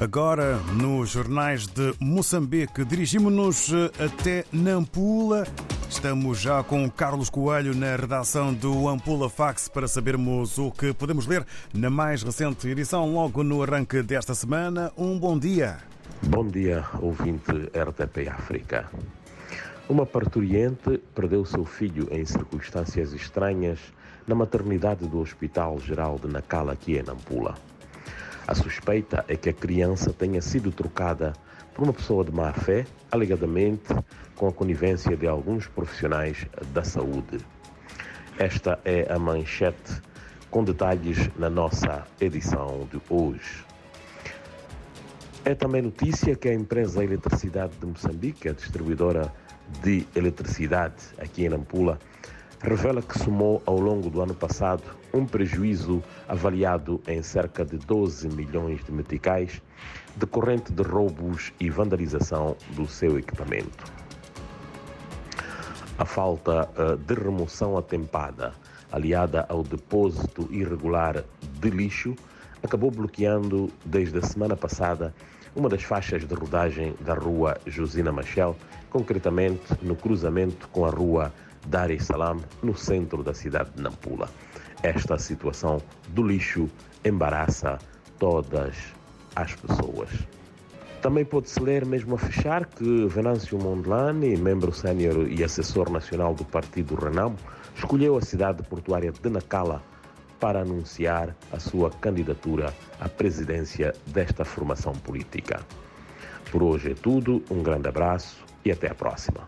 Agora, nos jornais de Moçambique, dirigimos-nos até Nampula. Estamos já com Carlos Coelho na redação do Ampula Fax para sabermos o que podemos ler na mais recente edição, logo no arranque desta semana. Um bom dia. Bom dia, ouvinte RTP África. Uma parturiente perdeu seu filho em circunstâncias estranhas na maternidade do Hospital Geral de Nacala, aqui em Nampula. A suspeita é que a criança tenha sido trocada por uma pessoa de má fé, alegadamente com a conivência de alguns profissionais da saúde. Esta é a manchete com detalhes na nossa edição de hoje. É também notícia que a empresa Eletricidade de Moçambique, a distribuidora de eletricidade aqui em Nampula, revela que somou ao longo do ano passado um prejuízo avaliado em cerca de 12 milhões de meticais decorrente de roubos e vandalização do seu equipamento. A falta eh, de remoção atempada, aliada ao depósito irregular de lixo, acabou bloqueando desde a semana passada uma das faixas de rodagem da rua Josina Machel, concretamente no cruzamento com a rua Dar es Salaam, no centro da cidade de Nampula. Esta situação do lixo embaraça todas as pessoas. Também pode-se ler, mesmo a fechar, que Venâncio Mondlane, membro sénior e assessor nacional do Partido Renamo, escolheu a cidade portuária de Nacala para anunciar a sua candidatura à presidência desta formação política. Por hoje é tudo, um grande abraço e até a próxima.